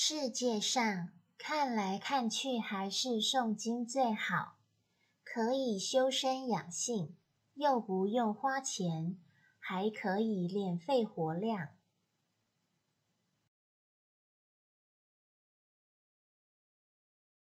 世界上看来看去还是诵经最好可以修身养性又不用花钱还可以练肺活量